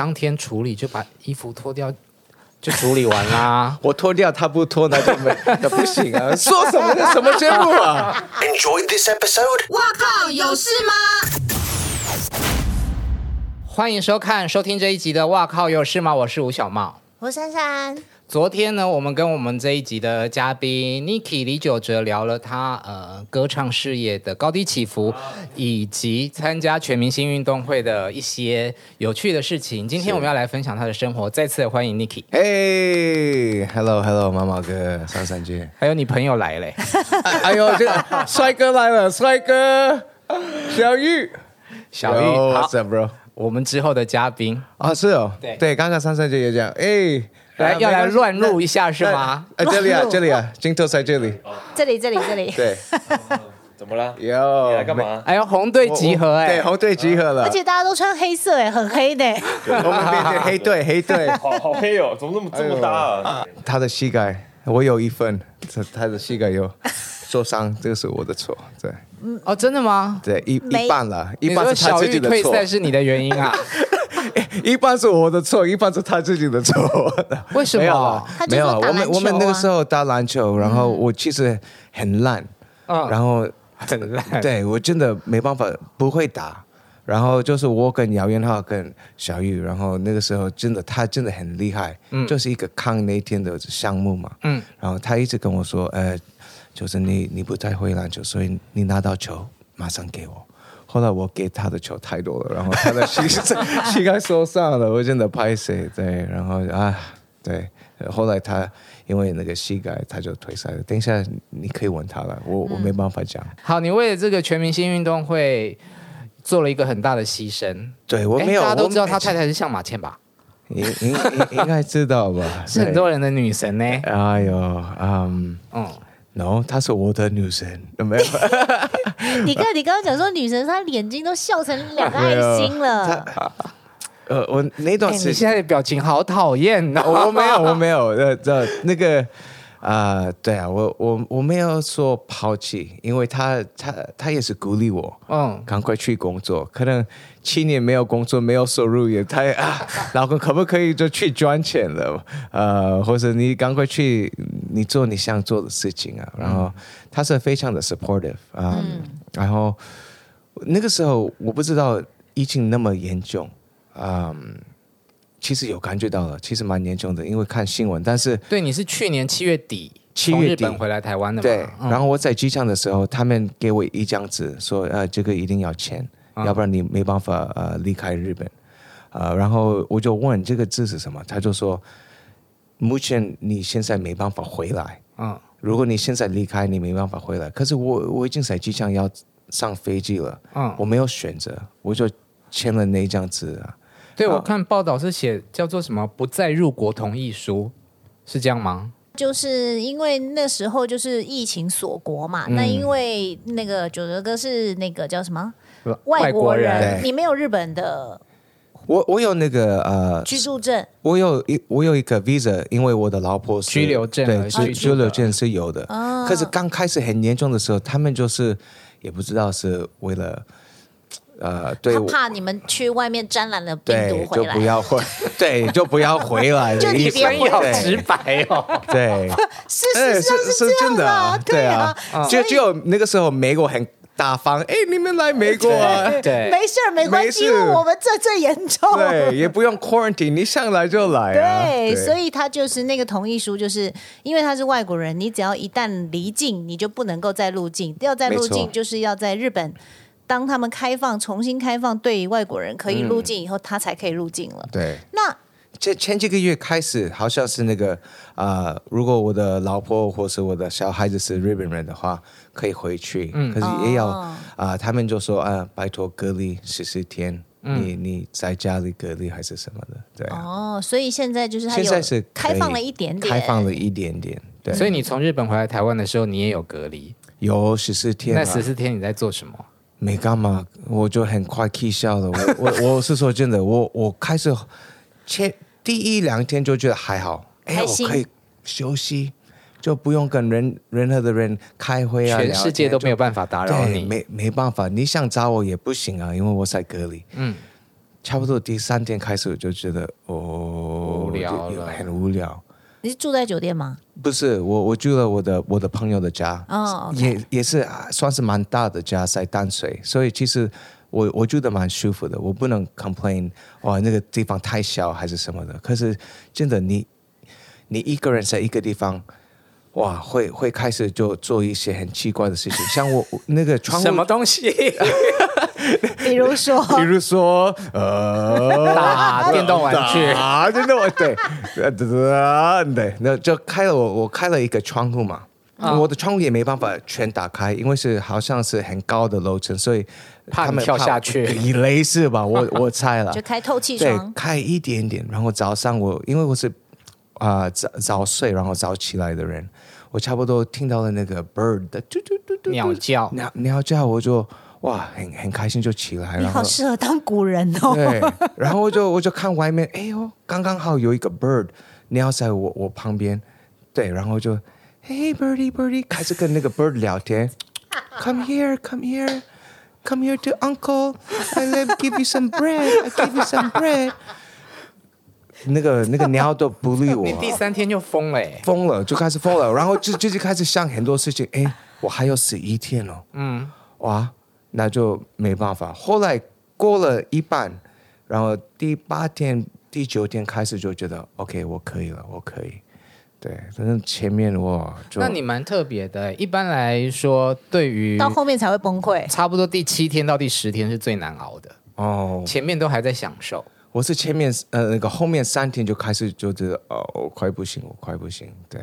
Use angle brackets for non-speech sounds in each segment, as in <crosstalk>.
当天处理，就把衣服脱掉，<laughs> 就处理完啦。<laughs> 我脱掉，他不脱，那就没，<laughs> 那不行啊！说什么的什么节目啊？Enjoy this episode。我靠，有事吗？欢迎收看、收听这一集的《哇靠有事吗》？我是吴小茂，我是珊珊。昨天呢，我们跟我们这一集的嘉宾 Niki 李玖哲聊了他呃歌唱事业的高低起伏，以及参加全明星运动会的一些有趣的事情。今天我们要来分享他的生活，再次的欢迎 Niki。嘿，Hello Hello，毛毛哥，珊珊姐，还有你朋友来嘞！<laughs> 哎呦，这个帅哥来了，帅哥，小玉，小玉，Yo, 好 what's up, bro？我们之后的嘉宾啊，是哦，对对，刚刚珊珊姐也讲，哎。来，要来乱入一下是吗？哎，这里啊，这里啊，镜头在这里。这里，这里，这里。对。<laughs> 怎么了？哟，来干嘛？哎呦，红队集合哎！对，红队集合了。而且大家都穿黑色哎，很黑的。我们变成黑队，黑队。好 <laughs> 好黑哦，怎么那么这么大啊？他的膝盖，我有一份，他他的膝盖有受伤，这个是我的错。对。哦，真的吗？对，一一半了，一半是他自己的错。小玉退赛是你的原因啊？<laughs> <laughs> 一半是我的错，一半是他自己的错。<laughs> 为什么？没有，我们我们那个时候打篮球，然后我其实很烂，嗯然后很烂。<laughs> 对，我真的没办法，不会打。然后就是我跟姚元浩跟小玉，然后那个时候真的他真的很厉害，就是一个抗那天的项目嘛。嗯。然后他一直跟我说，呃，就是你你不太会篮球，所以你拿到球马上给我。后来我给他的球太多了，然后他的膝膝盖受伤了，我真的拍谁。对，然后啊，对，后来他因为那个膝盖他就退赛了。等一下你可以问他了，我我没办法讲。好，你为了这个全明星运动会做了一个很大的牺牲。对，我没有，大家都知道他太太是向马倩吧？应应应该知道吧？是 <laughs> 很多人的女神呢。哎呦，嗯嗯。no，她是我的女神，有没有？<laughs> 你看，你刚刚讲说女神，她眼睛都笑成两个爱心了。<laughs> 呃，我那段时间、欸、现在的表情好讨厌哦。我没有，我没有。呃，这那个。啊、呃，对啊，我我我没有说抛弃，因为他他他也是鼓励我，嗯，赶快去工作。可能七年没有工作，没有收入也，太啊，<laughs> 老公可不可以就去赚钱了？呃，或者你赶快去，你做你想做的事情啊。然后他是非常的 supportive 啊、呃，嗯，然后那个时候我不知道疫情那么严重，啊、呃。其实有感觉到了，其实蛮严重的，因为看新闻。但是对，你是去年七月底从日本回来台湾的嘛？对。嗯、然后我在机场的时候，他们给我一张纸，说呃，这个一定要签，嗯、要不然你没办法呃离开日本。呃，然后我就问这个字是什么，他就说，目前你现在没办法回来。嗯。如果你现在离开，你没办法回来。可是我我已经在机场要上飞机了。嗯。我没有选择，我就签了那张纸啊。对，我看报道是写叫做什么“不再入国同意书”，是这样吗？就是因为那时候就是疫情锁国嘛，嗯、那因为那个九哲哥是那个叫什么？外国人，国人你没有日本的，我我有那个呃居住证，我有一我有一个 visa，因为我的老婆是居留证，对，居居留证是有的。哦、可是刚开始很严重的时候，他们就是也不知道是为了。呃，对，他怕你们去外面沾染了病毒回来，就不要回，<laughs> 对，就不要回 <laughs> 来的意思。就你别好直白哦，<laughs> 对，是是是是真的，对啊，就只有那个时候美国很大方，哎，你们来美国啊，对，没事没关系，因为我们这最严重，对，也不用 quarantine，你上来就来，对，所以他就是那个同意书，就是因为他是外国人，你只要一旦离境，你就不能够再入境，要再入境就是要在日本。当他们开放、重新开放，对于外国人可以入境以后，嗯、他才可以入境了。对，那这前几个月开始，好像是那个啊、呃，如果我的老婆或是我的小孩子是日本人的话，可以回去。嗯，可是也要啊、哦呃，他们就说啊，拜托隔离十四天，嗯、你你在家里隔离还是什么的，对。哦，所以现在就是他有现在是开放了一点点，开放了一点点。对，所以你从日本回来台湾的时候，你也有隔离，有十四天。那十四天你在做什么？没干嘛，我就很快气消了。我我我是说真的，我我开始前第一两天就觉得还好，哎，我可以休息，就不用跟人任何的人开会啊，全世界都没有办法打扰你，没没办法，你想找我也不行啊，因为我在隔离。嗯，差不多第三天开始我就觉得哦，无聊了，很无聊。你是住在酒店吗？不是，我我住了我的我的朋友的家，哦，也也是算是蛮大的家，在淡水，所以其实我我住的蛮舒服的，我不能 complain 哇，那个地方太小还是什么的。可是真的，你你一个人在一个地方，哇，会会开始就做一些很奇怪的事情，像我那个窗户什么东西。<laughs> <laughs> 比如说，<laughs> 比如说，呃，<laughs> 打电动玩具。啊，电动玩具，对，对，那就开了我，我开了一个窗户嘛，啊、我的窗户也没办法全打开，因为是好像是很高的楼层，所以他们怕跳下去，以雷是吧？我我猜了，就开透气窗，对，开一点点，然后早上我因为我是啊、呃、早早睡，然后早起来的人，我差不多听到了那个 bird 的嘟嘟嘟嘟鸟叫，鸟鸟叫，我就。哇，很很开心就起来，你好适合当古人哦。对，然后我就我就看外面，哎呦，刚刚好有一个 bird 鸟在我我旁边，对，然后就，Hey birdie birdie 开始跟那个 bird 聊天，come here come here come here to uncle. I let give you some bread I give you some bread，那个那个鸟都不理我，你第三天就疯了，疯了就开始疯了，然后就就就开始想很多事情，哎，我还有十一天哦，嗯，哇。那就没办法。后来过了一半，然后第八天、第九天开始就觉得 OK，我可以了，我可以。对，反正前面我就……那你蛮特别的。一般来说，对于到后面才会崩溃。差不多第七天到第十天是最难熬的哦，前面都还在享受。我是前面呃那个后面三天就开始就觉得哦，我快不行，我快不行。对。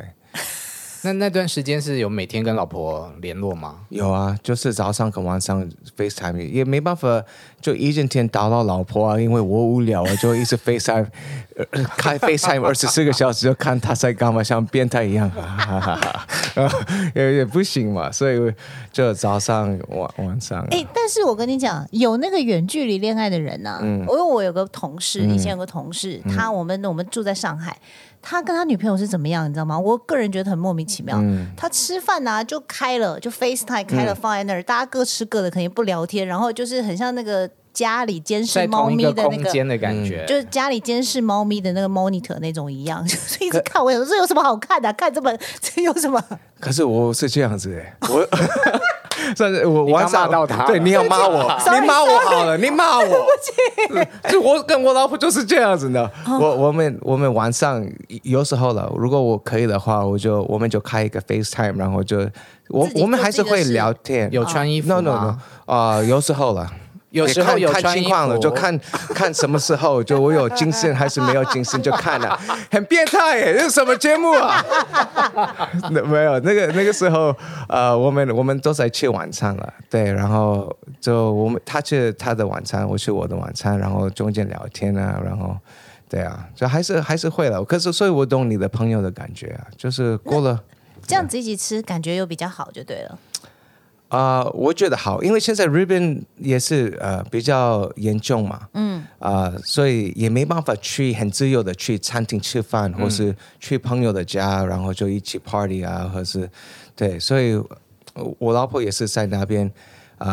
<laughs> 那那段时间是有每天跟老婆联络吗？有啊，就是早上跟晚上 FaceTime，也没办法就一整天打扰老婆啊，因为我无聊啊，就一直 FaceTime，<laughs> 开 FaceTime 二十四个小时，就看他在干嘛，像变态一样，<laughs> 也也不行嘛，所以就早上晚晚上。哎、欸，但是我跟你讲，有那个远距离恋爱的人呢、啊，嗯，因为我有个同事，以前有个同事，嗯、他我们我们住在上海。他跟他女朋友是怎么样，你知道吗？我个人觉得很莫名其妙。嗯、他吃饭呐、啊、就开了，就 FaceTime 开了放在那儿，嗯、大家各吃各的，肯定不聊天。然后就是很像那个家里监视猫咪的那个空间的感觉，就是家里监视猫咪的那个 monitor 那种一样，<laughs> 就是一直看。我有这有什么好看的？看这么这有什么？<laughs> 可是我是这样子哎，我。算是我我要骂到他，对，你要骂我，<laughs> 你骂我好了，你骂我，对不起。<laughs> 就我跟我老婆就是这样子的。我我们我们晚上有时候了，如果我可以的话，我就我们就开一个 FaceTime，然后就我我们还是会聊天，有穿衣服？No no no，啊，有时候了。有时候有看情况了，就看看什么时候，就我有精神还是没有精神就看了，很变态耶！这是什么节目啊？<laughs> 那没有那个那个时候，呃，我们我们都在吃晚餐了，对，然后就我们他吃他的晚餐，我吃我的晚餐，然后中间聊天啊，然后对啊，就还是还是会了。可是所以我懂你的朋友的感觉啊，就是过了这样子一起吃，感觉又比较好，就对了。啊、呃，我觉得好，因为现在 ribbon 也是呃比较严重嘛，嗯，啊、呃，所以也没办法去很自由的去餐厅吃饭，或是去朋友的家，然后就一起 party 啊，或是对，所以我老婆也是在那边啊、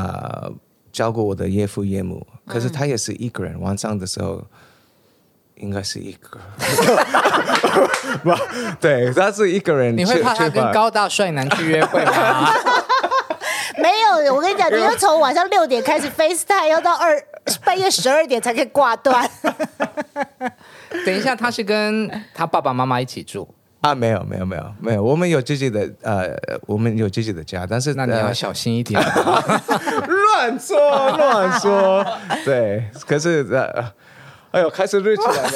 呃、照顾我的岳父岳母，可是她也是一个人，晚上的时候应该是一个，不，对，她是一个人，你会怕她跟 <laughs> 高大帅男去约会吗？你讲，你要从晚上六点开始 FaceTime，要到二半夜十二点才可以挂断。<laughs> 等一下，他是跟他爸爸妈妈一起住啊？没有，没有，没有，没有。我们有自己的呃，我们有自己的家，但是那你要小心一点。<laughs> 乱说，乱说。<laughs> 对，可是呃，哎呦，开始热起来了。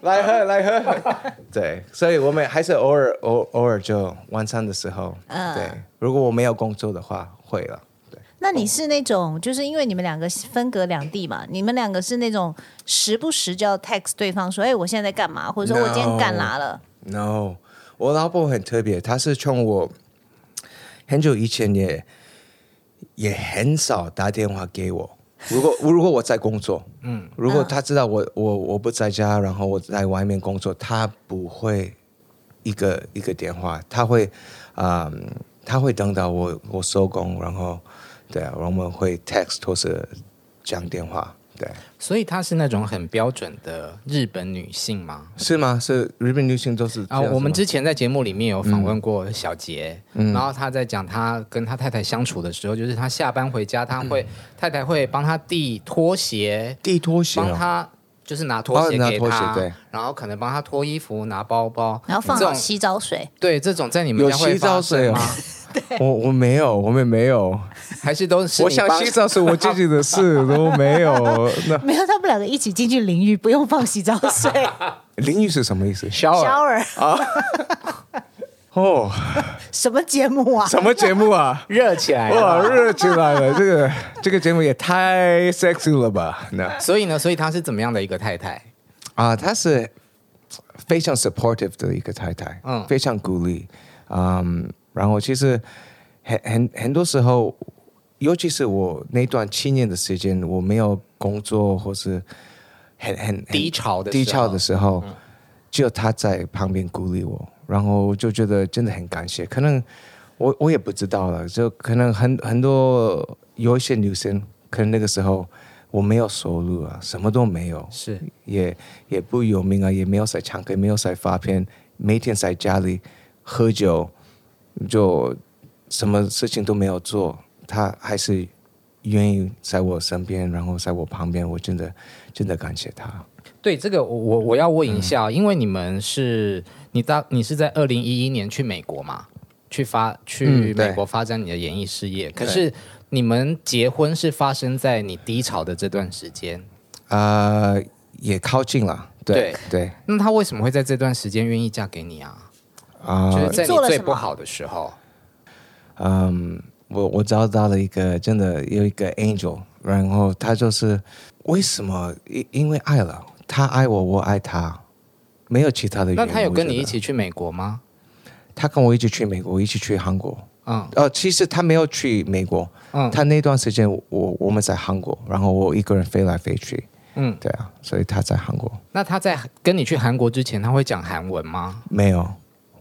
来喝，来喝。对，所以我们还是偶尔偶偶尔就晚餐的时候，嗯，对。如果我没有工作的话，会了。对，那你是那种，就是因为你们两个分隔两地嘛，你们两个是那种时不时就要 text 对方说，哎，我现在在干嘛，或者说我今天干嘛了？No，我老婆很特别，她是从我很久以前也也很少打电话给我。如果如果我在工作，嗯，如果她知道我我我不在家，然后我在外面工作，她不会一个一个电话，她会啊。嗯他会等到我我收工，然后对啊，我们会 text 或是讲电话，对，所以她是那种很标准的日本女性吗？是吗？是日本女性都是啊。我们之前在节目里面有访问过小杰，嗯、然后他在讲他跟他太太相处的时候，就是他下班回家，他会、嗯、太太会帮他递拖鞋，递拖鞋、哦，帮他就是拿拖鞋给他，对，然后可能帮他脱衣服、拿包包，然后放好洗澡水。对，这种在你们家会发生吗？<laughs> 我我没有，我们没有，还是都是我想洗澡是我自己的事，都没有。<laughs> 那没有，他们两个一起进去淋浴，不用放洗澡水。<laughs> 淋浴是什么意思？shower 啊？<laughs> 哦，什么节目啊？什么节目啊？热起来了！哇，热起来了！这个这个节目也太 sexy 了吧？那所以呢？所以她是怎么样的一个太太啊？她是非常 supportive 的一个太太，嗯，非常鼓励，嗯。然后其实很很很多时候，尤其是我那段七年的时间，我没有工作或是很很，很低潮的低潮的时候，嗯、只有他在旁边鼓励我，然后就觉得真的很感谢。可能我我也不知道了，就可能很很多有一些女生，可能那个时候我没有收入啊，什么都没有，是也也不有名啊，也没有在唱歌，没有在发片，每天在家里喝酒。就什么事情都没有做，他还是愿意在我身边，然后在我旁边，我真的真的感谢他。对这个，我我要问一下，嗯、因为你们是你当你是在二零一一年去美国嘛，去发去美国发展你的演艺事业，嗯、可是你们结婚是发生在你低潮的这段时间，呃，也靠近了，对对。对。那他为什么会在这段时间愿意嫁给你啊？啊，就是在你最不好的时候，嗯，我我找到了一个真的有一个 angel，然后他就是为什么？因因为爱了，他爱我，我爱他，没有其他的原因。那他有跟你一起去美国吗？他跟我一起去美国，一起去韩国。嗯，呃，其实他没有去美国。嗯，他那段时间我我们在韩国，然后我一个人飞来飞去。嗯，对啊，所以他在韩国。那他在跟你去韩国之前，他会讲韩文吗？没有。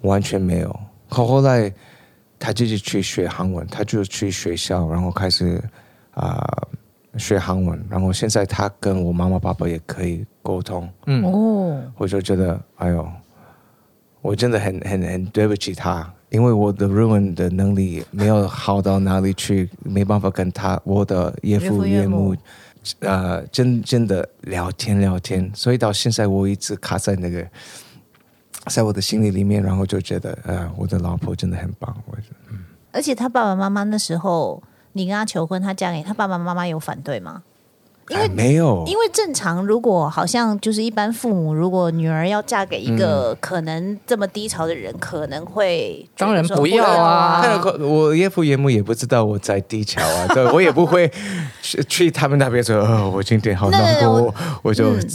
完全没有。后后来，他自己去学韩文，他就去学校，然后开始啊、呃、学韩文。然后现在他跟我妈妈、爸爸也可以沟通。嗯哦，我就觉得，哎呦，我真的很很很对不起他，因为我的日文的能力没有好到哪里去，没办法跟他我的岳父岳母，呃，真真的聊天聊天。所以到现在，我一直卡在那个。在我的心里里面，然后就觉得，呃，我的老婆真的很棒。我觉得，嗯。而且他爸爸妈妈那时候，你跟他求婚，他嫁给他爸爸妈妈有反对吗？因为、哎、没有，因为正常，如果好像就是一般父母，如果女儿要嫁给一个可能这么低潮的人，嗯、可能会当然不要啊。我岳父岳母也不知道我在低潮啊，<laughs> 对我也不会去去他们那边说，哦，我今天好难过，<laughs> 我，我就、嗯、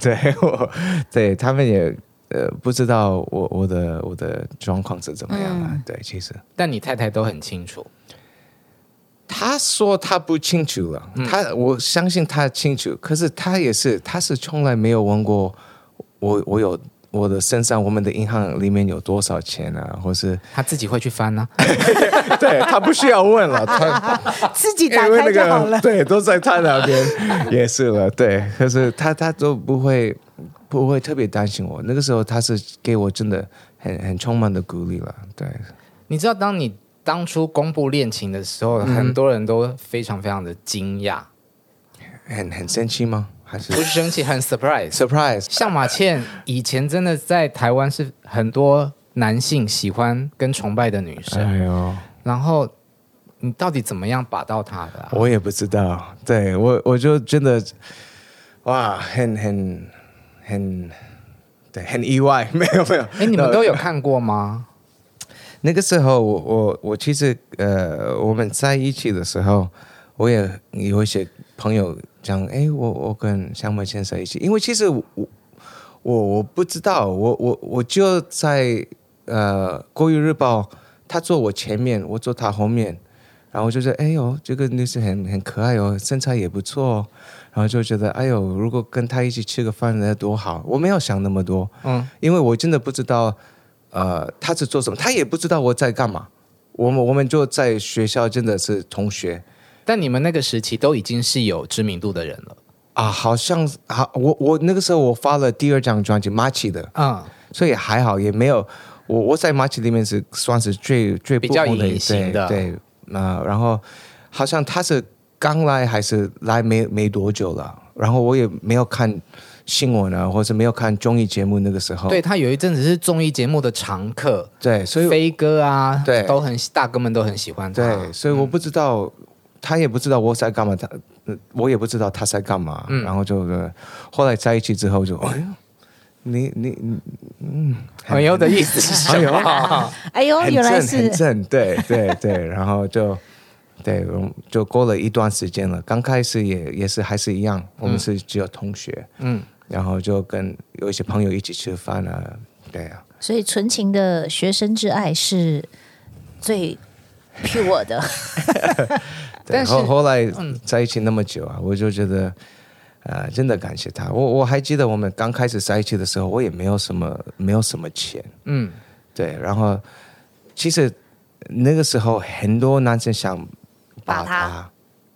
对我对他们也。呃，不知道我我的我的状况是怎么样啊？嗯、对，其实，但你太太都很清楚。她说她不清楚了，嗯、她我相信她清楚，可是她也是，她是从来没有问过我，我有我的身上，我们的银行里面有多少钱啊？或是她自己会去翻呢、啊？<laughs> 对，她不需要问了，<laughs> 她自己打开就好了。那个、对，都在她那边也是了。对，可是她她都不会。不会特别担心我，那个时候他是给我真的很很充满的鼓励了。对，你知道，当你当初公布恋情的时候，嗯、很多人都非常非常的惊讶，很很生气吗？还是不是生气？很 surprise surprise。向马倩以前真的在台湾是很多男性喜欢跟崇拜的女生。哎呦，然后你到底怎么样把到他的、啊？我也不知道。对我，我就真的哇，很很。很对，很意外，没 <laughs> 有没有。哎，你们都有看过吗？那个时候我，我我我其实呃，我们在一起的时候，我也有一些朋友讲，哎，我我跟向马倩在一起，因为其实我我我不知道，我我我就在呃《国语日报》，他坐我前面，我坐他后面，然后就是，哎呦，这个女生很很可爱哦，身材也不错。然后就觉得，哎呦，如果跟他一起吃个饭，那多好！我没有想那么多，嗯，因为我真的不知道，呃，他是做什么，他也不知道我在干嘛。我们我们就在学校真的是同学，但你们那个时期都已经是有知名度的人了。啊，好像好，我我那个时候我发了第二张专辑《Machi》的，嗯，所以还好，也没有我我在《Machi》里面是算是最最不红的，比较隐的，对，那、呃，然后好像他是刚来还是来没没多久了，然后我也没有看新闻啊，或者没有看综艺节目，那个时候，对，他有一阵子是综艺节目的常客，对，所以飞哥啊，对，都很大哥们都很喜欢他，对，所以我不知道。嗯他也不知道我在干嘛，他我也不知道他在干嘛，嗯、然后就后来在一起之后就，哎呦，你你嗯，朋友的意思是什么？哎呦，原来是很正，对对对，然后就对，就过了一段时间了。刚开始也也是还是一样，我们是只有同学，嗯，然后就跟有一些朋友一起吃饭啊，对啊。所以纯情的学生之爱是最 pure 的。<laughs> 但是后后来在一起那么久啊，嗯、我就觉得，呃，真的感谢他。我我还记得我们刚开始在一起的时候，我也没有什么没有什么钱，嗯，对。然后其实那个时候很多男生想把他，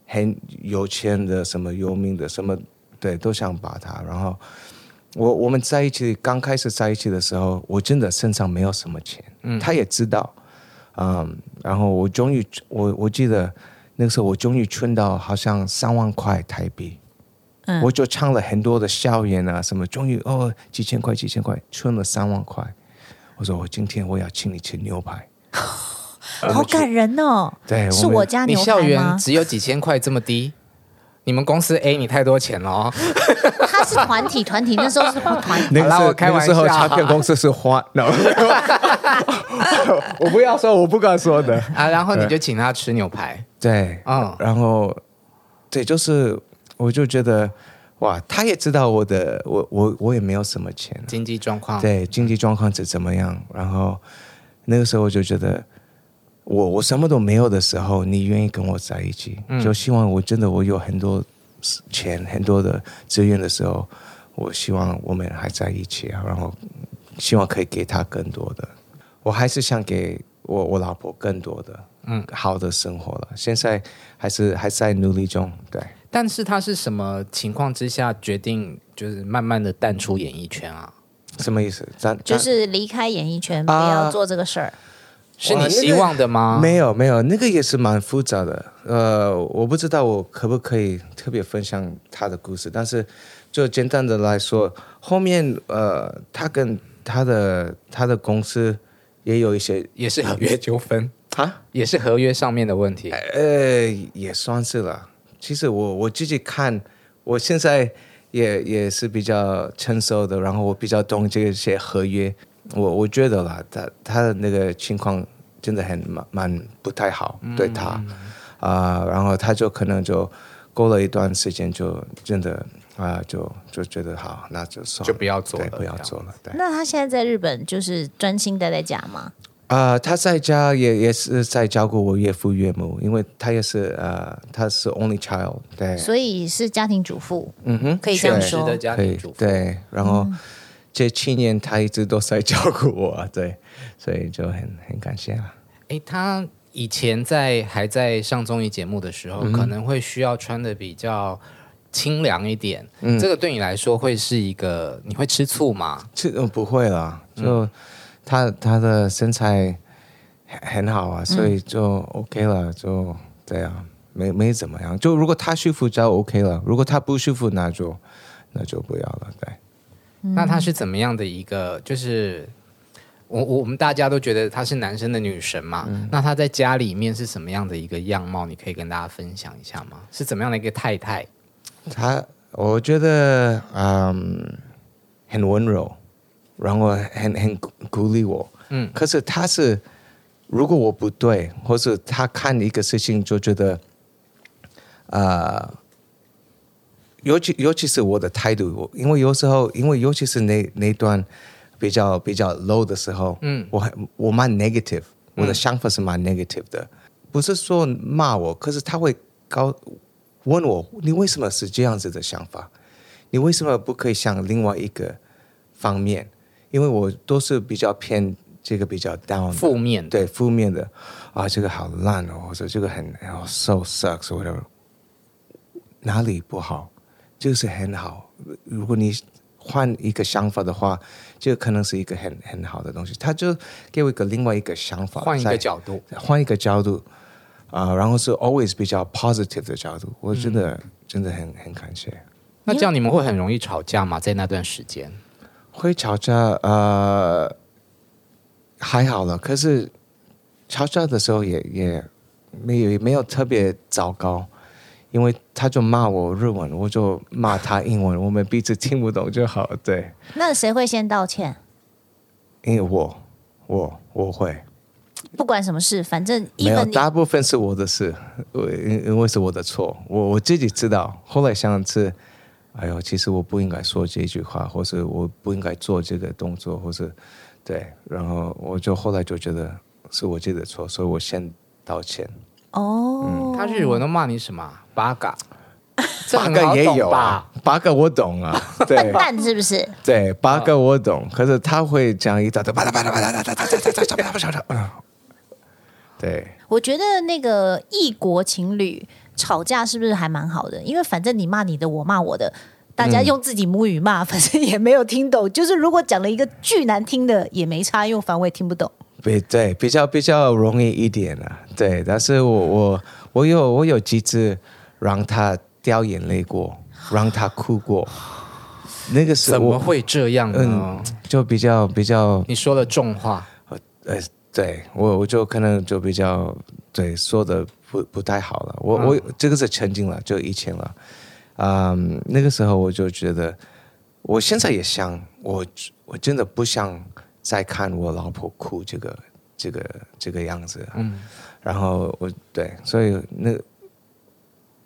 很有钱的什么有名的什么，对，都想把他。然后我我们在一起刚开始在一起的时候，我真的身上没有什么钱，嗯，他也知道，嗯，然后我终于我我记得。那个时候我终于存到好像三万块台币，嗯，我就唱了很多的校园啊什么，终于哦几千块几千块存了三万块，我说我今天我要请你吃牛排，<laughs> 好感人哦，对，是我家牛排吗？你校园只有几千块这么低？你们公司 A 你太多钱了哦。<laughs> 他是团体，团体那时候是团体。<laughs> 那个时候开玩笑，唱片公司是花。<laughs> 我不要说，我不敢说的啊。然后你就请他吃牛排。对，嗯，然后对，就是我就觉得哇，他也知道我的，我我我也没有什么钱，经济状况，对，经济状况是怎么样？然后那个时候我就觉得。我我什么都没有的时候，你愿意跟我在一起，嗯、就希望我真的我有很多钱很多的资源的时候，我希望我们还在一起啊，然后希望可以给他更多的，我还是想给我我老婆更多的嗯好的生活了。现在还是还在努力中，对。但是他是什么情况之下决定就是慢慢的淡出演艺圈啊？什么意思？就是离开演艺圈，不要做这个事儿。是你希望的吗？那个、没有没有，那个也是蛮复杂的。呃，我不知道我可不可以特别分享他的故事，但是就简单的来说，后面呃，他跟他的他的公司也有一些也是合约纠纷啊，也是合约上面的问题。呃，也算是了。其实我我自己看，我现在也也是比较成熟的，然后我比较懂这些合约。我我觉得啦，他他的那个情况真的很蛮蛮不太好，嗯、对他啊、呃，然后他就可能就过了一段时间，就真的啊、呃，就就觉得好，那就算了，就不要做了，不要做了。对。那他现在在日本就是专心待在家吗？啊、呃，他在家也也是在照顾我岳父岳母，因为他也是呃，他是 only child，对，所以是家庭主妇，嗯哼，可以这样说的家庭主妇，对，然后。嗯这七年他一直都在照顾我，对，所以就很很感谢了。哎，他以前在还在上综艺节目的时候，嗯、可能会需要穿的比较清凉一点。嗯，这个对你来说会是一个，你会吃醋吗？吃，嗯，不会啦，就他他的身材很好啊，所以就 OK 了，就这样，没没怎么样。就如果他舒服就 OK 了，如果他不舒服，那就那就不要了，对。那他是怎么样的一个？就是我我们大家都觉得他是男生的女神嘛。嗯、那他在家里面是什么样的一个样貌？你可以跟大家分享一下吗？是怎么样的一个太太？他我觉得嗯很温柔，然后很很鼓励我。嗯，可是他是如果我不对，或是他看一个事情就觉得啊。呃尤其尤其是我的态度，我因为有时候，因为尤其是那那段比较比较 low 的时候，嗯，我我蛮 negative，我的想法是蛮 negative 的，嗯、不是说骂我，可是他会高问我，你为什么是这样子的想法？你为什么不可以想另外一个方面？因为我都是比较偏这个比较 down 负面，对负面的。啊，这个好烂哦，或者这个很 so sucks，whatever，哪里不好？就是很好。如果你换一个想法的话，就可能是一个很很好的东西。他就给我一个另外一个想法，换一个角度，换一个角度啊、呃，然后是 always 比较 positive 的角度。我真的、嗯、真的很很感谢。那这样你们会很容易吵架吗？在那段时间会吵架，呃，还好了。可是吵架的时候也也没有没有特别糟糕，因为他就骂我日文，我就骂他英文，我们彼此听不懂就好。对。那谁会先道歉？因为我我我会。不管什么事，反正没有，大部分是我的事，因因为是我的错，我我自己知道。后来想是。哎呦，其实我不应该说这句话，或是我不应该做这个动作，或是对，然后我就后来就觉得是我自己的错，所以我先道歉。哦，嗯、他日文都骂你什么？八嘎，<laughs> 八个也有啊，八个我懂啊，<laughs> 笨，蛋是不是？对，八个我懂，可是他会讲一大堆，巴拉巴拉巴拉巴拉巴拉巴拉巴拉巴拉巴拉，对。我觉得那个异国情侣。吵架是不是还蛮好的？因为反正你骂你的，我骂我的，大家用自己母语骂，嗯、反正也没有听懂。就是如果讲了一个巨难听的，也没差，因为反正我也听不懂。对对，比较比较容易一点啊。对，但是我我我有我有几次让他掉眼泪过，<sighs> 让他哭过。那个时候怎么会这样呢？嗯，就比较比较，你说了重话。呃，对我我就可能就比较对说的。不不太好了，我我这个是曾经了，就以前了，嗯，那个时候我就觉得，我现在也想，我我真的不想再看我老婆哭这个这个这个样子，嗯，然后我对，所以那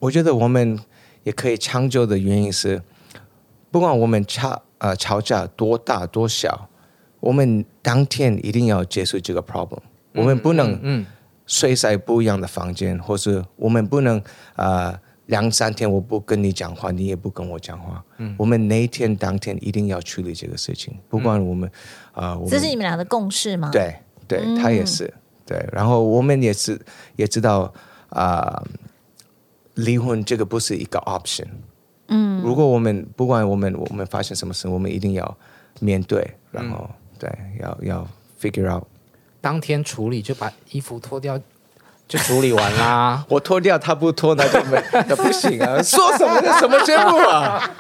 我觉得我们也可以长久的原因是，不管我们吵呃吵架多大多小，我们当天一定要结束这个 problem，我们不能睡在不一样的房间，或是我们不能啊、呃、两三天我不跟你讲话，你也不跟我讲话。嗯，我们那一天当天一定要处理这个事情，不管我们啊，呃、这是你们俩的共识吗？对，对他也是、嗯、对，然后我们也是也知道啊、呃，离婚这个不是一个 option。嗯，如果我们不管我们我们发生什么事，我们一定要面对，然后、嗯、对，要要 figure out。当天处理就把衣服脱掉，就处理完啦。<laughs> 我脱掉，他不脱，那就没，那不行啊！<laughs> 说什么什么节目啊？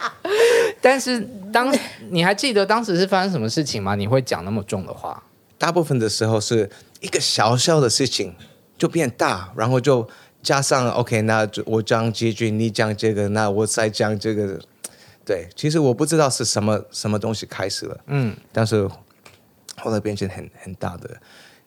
但是当你还记得当时是发生什么事情吗？你会讲那么重的话？大部分的时候是一个小小的事情就变大，然后就加上 OK，那我讲几句，你讲这个，那我再讲这个。对，其实我不知道是什么什么东西开始了，嗯，但是后来变成很很大的。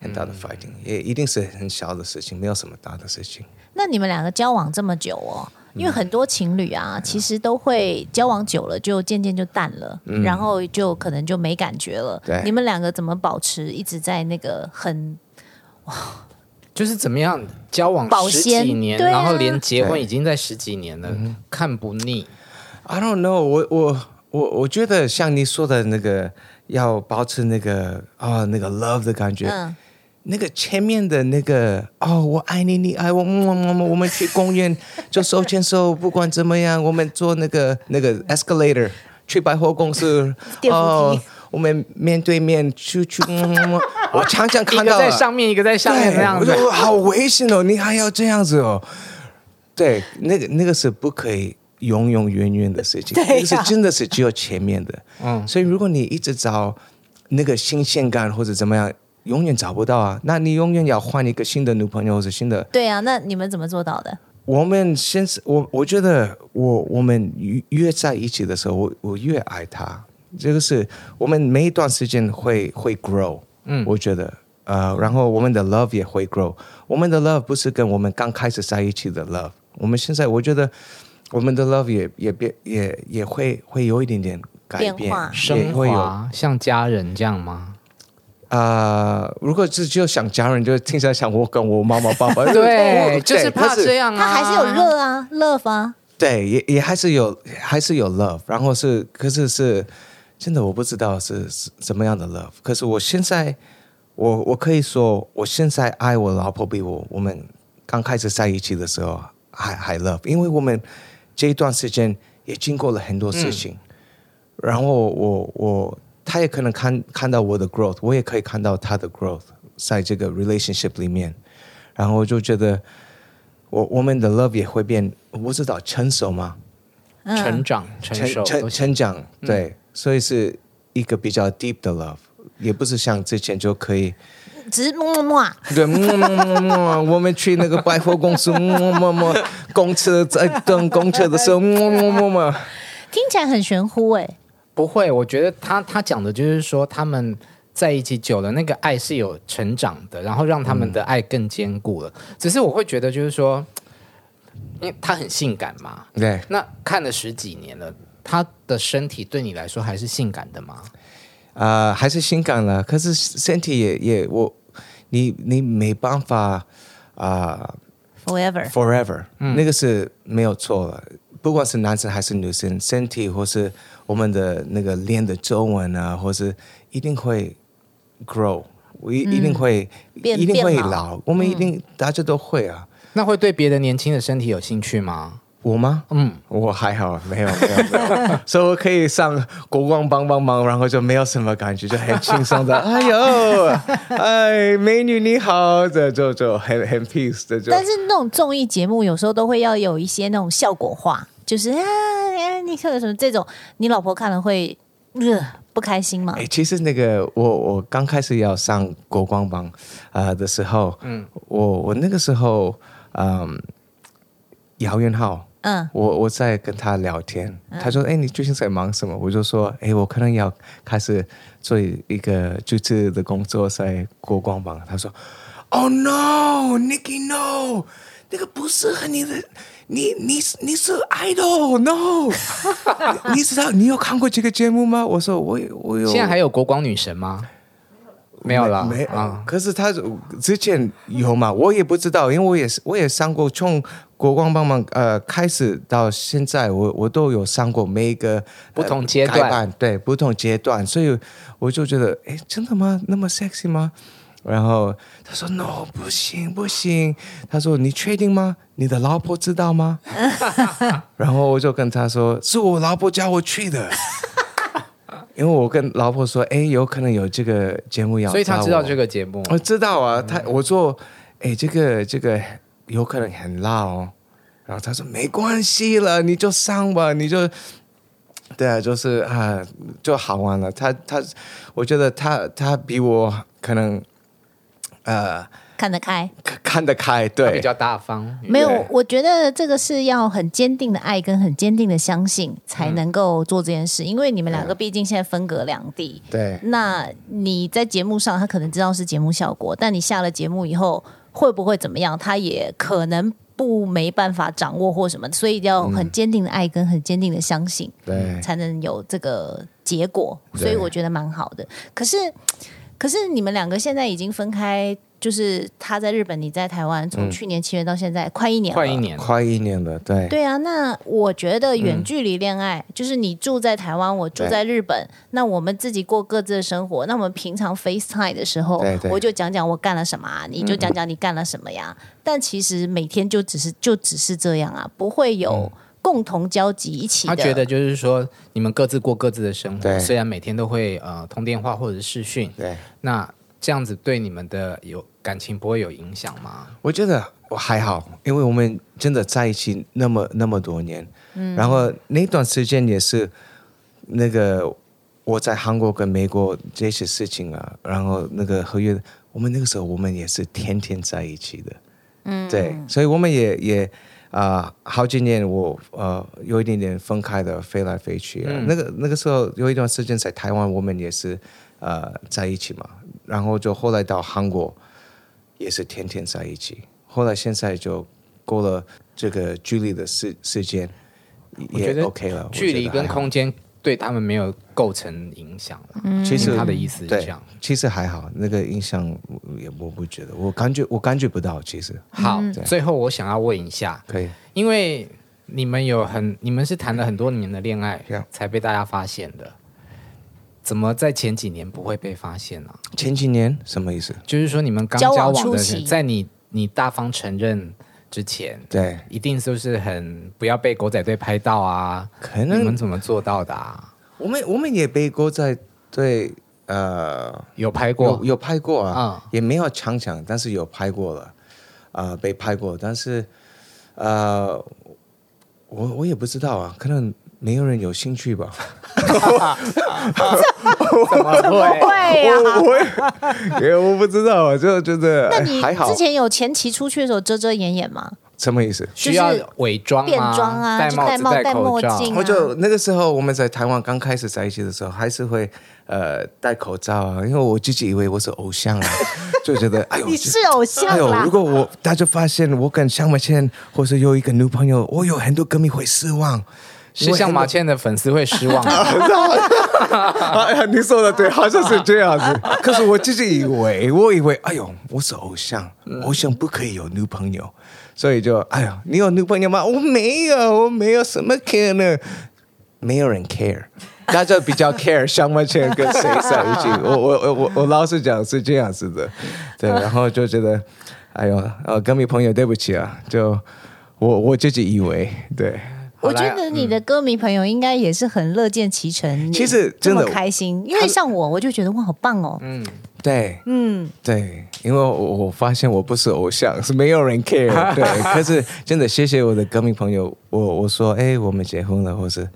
很大的 fighting，也一定是很小的事情，没有什么大的事情。那你们两个交往这么久哦，因为很多情侣啊，嗯、其实都会交往久了就渐渐就淡了，嗯、然后就可能就没感觉了。对，你们两个怎么保持一直在那个很哇，就是怎么样交往十几年，啊、然后连结婚已经在十几年了，看不腻。I don't know，我我我我觉得像你说的那个，要保持那个啊、哦、那个 love 的感觉。嗯那个前面的那个哦，我爱你，你爱我，嗯嗯们，我们去公园就手牵手，不管怎么样，我们坐那个那个 escalator 去百货公司，哦，我们面对面去去，<laughs> 我常常看到一个在上面，一个在下面这样子，我说好危险哦，你还要这样子哦？对，那个那个是不可以永永远远的事情，那个是真的是只有前面的，嗯，所以如果你一直找那个新鲜感或者怎么样。永远找不到啊！那你永远要换一个新的女朋友或者新的。对啊，那你们怎么做到的？我们先是，我我觉得我我们越越在一起的时候，我我越爱他。这个是我们每一段时间会会 grow，嗯，我觉得呃，然后我们的 love 也会 grow。我们的 love 不是跟我们刚开始在一起的 love。我们现在我觉得我们的 love 也也变也也会会有一点点改变，变化升华，像家人这样吗？啊、呃，如果是就想家人，就听起来像我跟我妈妈爸爸。<laughs> 对，对就是怕这样啊。他还是有热啊，love 啊。对，也也还是有，还是有 love。然后是，可是是真的，我不知道是是什么样的 love。可是我现在，我我可以说，我现在爱我老婆比我我们刚开始在一起的时候还还 love，因为我们这一段时间也经过了很多事情，嗯、然后我我他也可能看看到我的 growth，我也可以看到他的 growth，在这个 relationship 里面，然后我就觉得我我们的 love 也会变，我不知道成熟吗？嗯、成长、成熟、成成长，对，嗯、所以是一个比较 deep 的 love，也不是像之前就可以。只是么么么，对么么么么，我们去那个百货公司么么么，公车在等公车的时候么么么么，听起来很玄乎哎。不会，我觉得他他讲的就是说他们在一起久了，那个爱是有成长的，然后让他们的爱更坚固了。嗯、只是我会觉得就是说，因为他很性感嘛，对，那看了十几年了，他的身体对你来说还是性感的吗？啊、呃，还是性感了，可是身体也也我，你你没办法啊、呃、，forever forever，、嗯、那个是没有错了。不管是男生还是女生，身体或是我们的那个脸的皱纹啊，或是一定会 grow，我一、嗯、一定会变一定会老，老我们一定、嗯、大家都会啊。那会对别的年轻的身体有兴趣吗？我吗？嗯，我还好，没有没有，没有所以我可以上国光帮帮忙，然后就没有什么感觉，就很轻松的。哎呦，<laughs> 哎，美女你好，这就就很很 peace 的就。但是那种综艺节目有时候都会要有一些那种效果化，就是啊，你看什么这种，你老婆看了会呃不开心吗？哎，其实那个我我刚开始要上国光帮啊、呃、的时候，嗯，我我那个时候嗯，姚元浩。嗯，我我在跟他聊天，嗯、他说：“哎，你最近在忙什么？”我就说：“哎，我可能要开始做一个主持的工作，在国光榜。”他说：“Oh no，Nicky no，那个不适合你的，你你你是 idol，no，<laughs> 你知道你有看过这个节目吗？”我说：“我我有。”现在还有国光女神吗？没有了，没啊。可是他之前有嘛？我也不知道，因为我也是我也上过从。国光帮忙，呃，开始到现在，我我都有上过每一个不同阶段，对不同阶段，所以我就觉得，哎，真的吗？那么 sexy 吗？然后他说，no，不行不行。他说，你确定吗？你的老婆知道吗？<laughs> 然后我就跟他说，是我老婆叫我去的，<laughs> 因为我跟老婆说，哎，有可能有这个节目要，所以他知道这个节目，我知道啊。他我说，哎，这个这个。有可能很辣哦，然后他说没关系了，你就上吧，你就，对啊，就是啊，就好玩了。他他，我觉得他他比我可能，呃，看得开，看得开，对，比较大方。没有，我觉得这个是要很坚定的爱跟很坚定的相信才能够做这件事，嗯、因为你们两个毕竟现在分隔两地。对，那你在节目上，他可能知道是节目效果，但你下了节目以后。会不会怎么样？他也可能不没办法掌握或什么，所以要很坚定的爱跟很坚定的相信，对、嗯，才能有这个结果。所以我觉得蛮好的。可是，可是你们两个现在已经分开。就是他在日本，你在台湾，从去年七月到现在，嗯、快一年了，快一年，快一年了，对。对啊，那我觉得远距离恋爱，嗯、就是你住在台湾，我住在日本，那我们自己过各自的生活。那我们平常 FaceTime 的时候，对对，我就讲讲我干了什么，啊，你就讲讲你干了什么呀。嗯、但其实每天就只是就只是这样啊，不会有共同交集一起的。他觉得就是说，你们各自过各自的生活，虽然每天都会呃通电话或者是视讯，对，那。这样子对你们的有感情不会有影响吗？我觉得我还好，因为我们真的在一起那么那么多年，嗯，然后那段时间也是那个我在韩国跟美国这些事情啊，然后那个合约，我们那个时候我们也是天天在一起的，嗯，对，所以我们也也啊、呃、好几年我呃有一点点分开的飞来飞去啊，嗯、那个那个时候有一段时间在台湾，我们也是呃在一起嘛。然后就后来到韩国，也是天天在一起。后来现在就过了这个距离的时时间，也 OK 了。距离跟空间对他们没有构成影响了。嗯，其实他的意思是这样。其实还好，那个影响也我不觉得，我感觉我感觉不到。其实好，最后我想要问一下，可以？因为你们有很，你们是谈了很多年的恋爱，才被大家发现的。怎么在前几年不会被发现呢、啊？前几年什么意思？就是说你们刚交往的人，在你你大方承认，之前，对，一定是不是很不要被狗仔队拍到啊？可能你们怎么做到的啊？我们我们也被狗仔队呃有拍过，有，有拍过啊，嗯、也没有强强，但是有拍过了啊、呃，被拍过，但是呃，我我也不知道啊，可能。没有人有兴趣吧？<laughs> 怎么会？我我 <laughs> 我不知道啊，就觉得那你还好。之前有前期出去的时候遮遮掩掩吗？什么意思？需要伪装、变装啊，戴帽子、戴口罩。我就那个时候我们在台湾刚开始在一起的时候，还是会呃戴口罩啊，因为我自己以为我是偶像啊，<laughs> 就觉得哎呦，你是偶像啊。哎呦，如果我大家发现我跟向美倩或是有一个女朋友，我有很多歌迷会失望。是像马倩的粉丝会失望哎呀。<laughs> 你说的对，好像是这样子。<laughs> 可是我自己以为，我以为，哎呦，我是偶像，偶像不可以有女朋友，所以就，哎呦，你有女朋友吗？我没有，我没有什么 care 呢，没有人 care，大家比较 <laughs> care 向马倩跟谁在一起。我我我我我老实讲是这样子的，对，然后就觉得，哎呦，呃，歌迷朋友对不起啊，就我我自己以为，对。我觉得你的歌迷朋友应该也是很乐见其成，其实真的开心，因为像我，我就觉得哇，好棒哦。嗯，对，嗯，对，因为我我发现我不是偶像，是没有人 care，<laughs> 对。可是真的谢谢我的歌迷朋友，我我说哎，我们结婚了，或是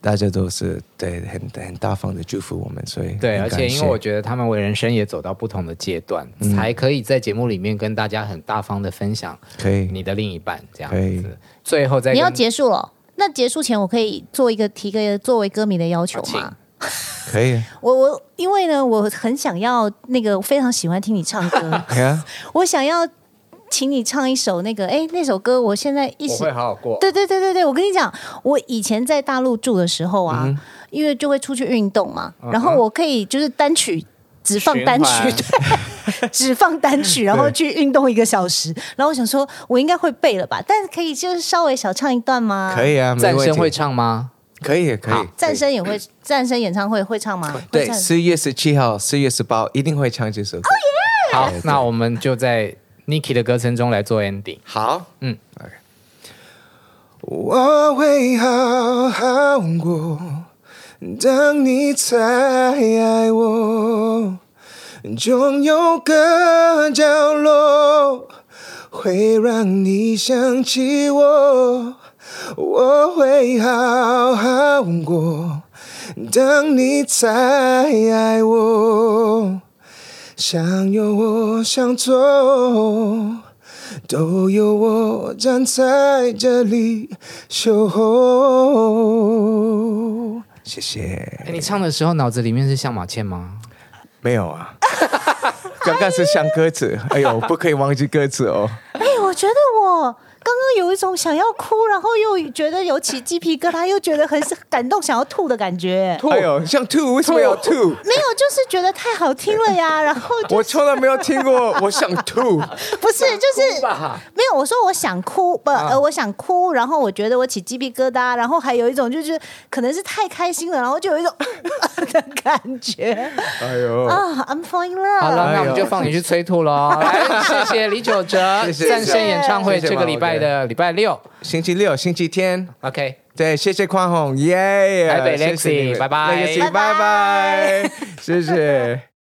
大大家都是对很很大方的祝福我们，所以对，而且因为我觉得他们为人生也走到不同的阶段，嗯、才可以在节目里面跟大家很大方的分享，可以。你的另一半这样子。最后再你要结束了，那结束前我可以做一个提个作为歌迷的要求吗？可以。<laughs> 我我因为呢，我很想要那个非常喜欢听你唱歌，<laughs> <laughs> 我想要请你唱一首那个哎那首歌，我现在一直会好好过。对对对对对，我跟你讲，我以前在大陆住的时候啊，嗯、因为就会出去运动嘛，嗯、然后我可以就是单曲。只放单曲，对，<laughs> 只放单曲，然后去运动一个小时。然后我想说，我应该会背了吧？但是可以就是稍微小唱一段吗？可以啊，战声会唱吗？可以，可以。战声也会，战声演唱会会唱吗？对，四月十七号、四月十八号一定会唱这首歌。好，那我们就在 Niki 的歌声中来做 ending。好，嗯，OK。我会好好过。当你再爱我，总有个角落会让你想起我。我会好好过。当你再爱我，想有我想走，都有我站在这里守候。谢谢。哎，你唱的时候脑子里面是像马倩吗？没有啊，刚刚是像歌词。哎呦，不可以忘记歌词哦。哎，我觉得我。刚刚有一种想要哭，然后又觉得有起鸡皮疙瘩，又觉得很感动，想要吐的感觉。哎呦，想吐，为什么要吐？没有，就是觉得太好听了呀。然后、就是、我从来没有听过，我想吐。不是，就是没有。我说我想哭，不，呃，我想哭，然后我觉得我起鸡皮疙瘩，然后还有一种就是可能是太开心了，然后就有一种 <laughs> 的感觉。哎呦啊，I'm falling in love。好了，那我们就放你去催吐喽。来，<laughs> 谢谢李玖哲，战胜演唱会这个礼拜的礼拜六、星期六、星期天，OK，对，谢谢匡宏，耶，台北 Lexi，拜拜，拜拜，<laughs> 谢谢。